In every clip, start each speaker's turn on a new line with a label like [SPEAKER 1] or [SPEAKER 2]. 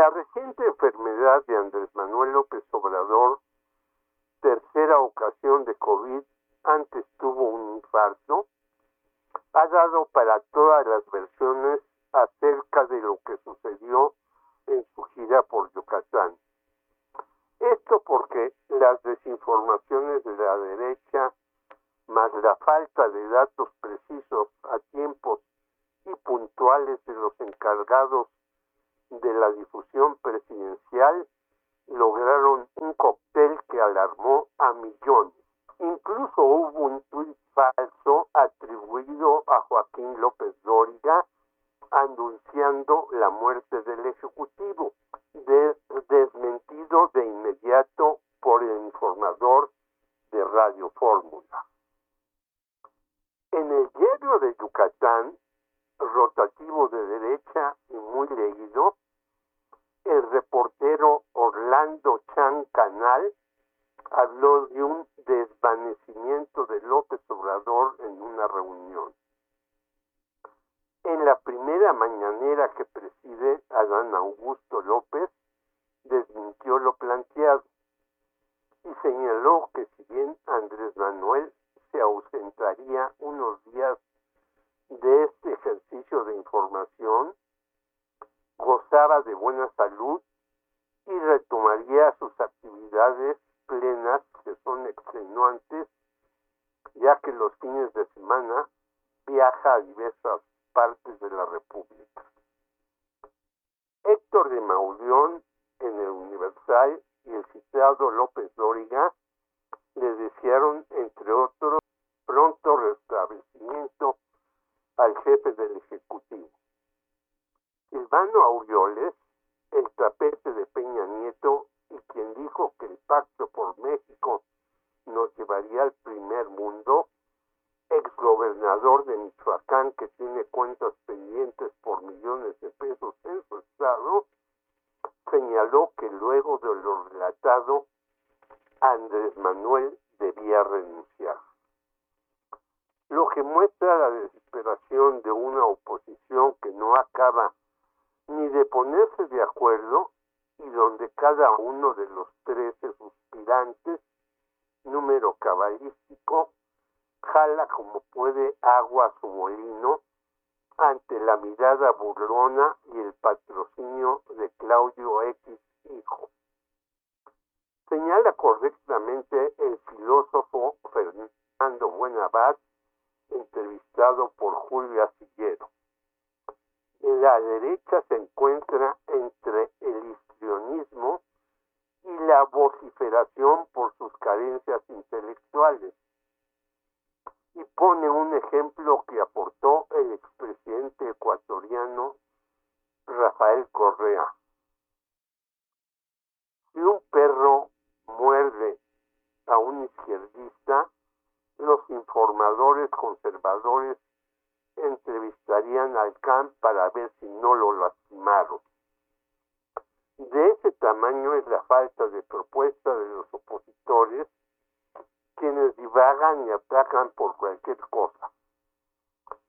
[SPEAKER 1] La reciente enfermedad de Andrés Manuel López Obrador, tercera ocasión de COVID, antes tuvo un infarto, ha dado para todas las versiones acerca de lo que sucedió en su gira por Yucatán. Esto porque las desinformaciones de la derecha, más la falta de datos precisos a tiempos y puntuales de los encargados de la difusión presidencial, lograron un cóctel que alarmó a millones. Incluso hubo un tuit falso atribuido a Joaquín López Dóriga anunciando la muerte del Ejecutivo, desmentido de inmediato por el informador de Radio Fórmula. En el diario de Yucatán, rotativo de derecha y muy leído, Orlando Chan Canal habló de un desvanecimiento de López Obrador en una reunión. En la primera mañanera que preside Adán Augusto López, desmintió lo planteado y señaló que si bien Andrés Manuel se ausentaría unos días de este ejercicio de información, gozaba de buena salud y retomaría sus actividades plenas que son extenuantes, ya que los fines de semana viaja a diversas partes de la República. Héctor de Mauleón en el Universal y el citado López Dóriga le desearon, entre otros, pronto restablecimiento al jefe del Ejecutivo. Silvano Aureoles, el tapete de Peña Nieto y quien dijo que el pacto por México nos llevaría al primer mundo, exgobernador de Michoacán que tiene cuentas pendientes por millones de pesos en su estado, señaló que luego de lo relatado, Andrés Manuel debía renunciar. Lo que muestra la desesperación de una oposición que no acaba ni de ponerse de acuerdo y donde cada uno de los trece suspirantes, número cabalístico, jala como puede agua a su molino ante la mirada burlona y el patrocinio de Claudio X Hijo. Señala correctamente el filósofo Fernando Buenabad, entrevistado por Julio Astillero. La derecha se encuentra entre el histrionismo y la vociferación por sus carencias intelectuales y pone un ejemplo que aportó el expresidente ecuatoriano Rafael Correa. Si un perro muerde a un izquierdista, los informadores conservadores al CAN para ver si no lo lastimaron. De ese tamaño es la falta de propuesta de los opositores quienes divagan y atacan por cualquier cosa.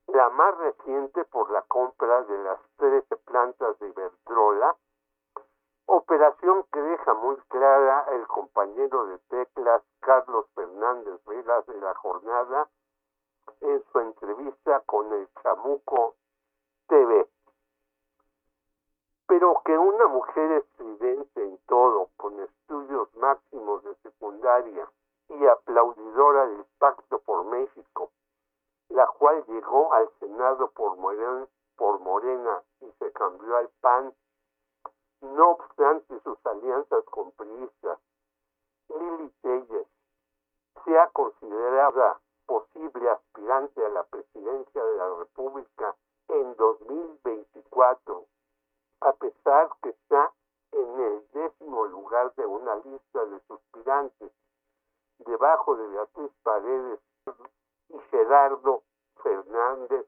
[SPEAKER 1] La más reciente por la compra de las 13 plantas de Iberdrola, operación que deja muy clara el compañero de teclas Carlos Fernández Velas de la jornada en su entrevista con el Chamuco TV. Pero que una mujer estridente en todo, con estudios máximos de secundaria, y aplaudidora del Pacto por México, la cual llegó al Senado por Morena, y se cambió al PAN, no obstante sus alianzas con priistas. Lili Telles sea considerada posible aspirante a la presidencia de la República en 2024, a pesar que está en el décimo lugar de una lista de suspirantes debajo de Beatriz Paredes y Gerardo Fernández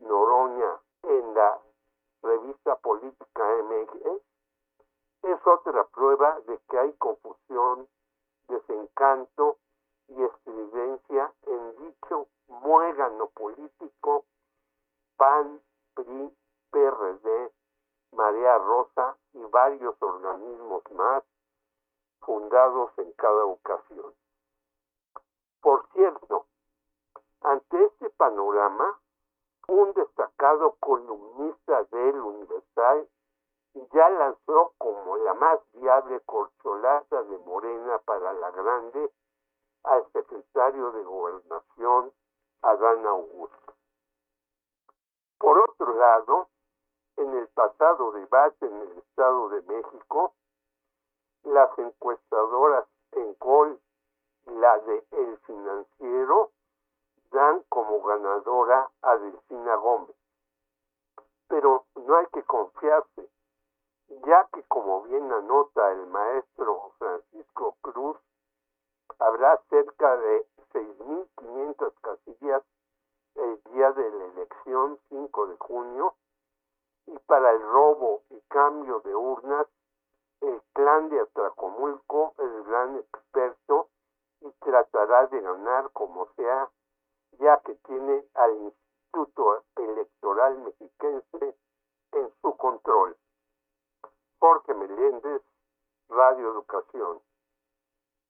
[SPEAKER 1] Noroña en la revista política MX, es otra prueba de que hay confusión, desencanto y estridencia muégano político PAN, PRI, PRD Marea Rosa y varios organismos más fundados en cada ocasión. Por cierto, ante este panorama, un destacado columnista del Universal ya lanzó como la más viable corcholata de Morena para la Grande al secretario de Gobernación, Adán Augusto. Por otro lado, en el pasado debate en el Estado de México, las encuestadoras en Col, la de El Financiero, dan como ganadora a Delfina Gómez. Pero no hay que confiarse, ya que como bien anota el maestro Francisco Cruz, habrá cerca de 6.500 casillas el día de la elección 5 de junio y para el robo y cambio de urnas el clan de Atracomulco es el gran experto y tratará de ganar como sea ya que tiene al Instituto Electoral Mexiquense en su control. Jorge Meléndez, Radio Educación.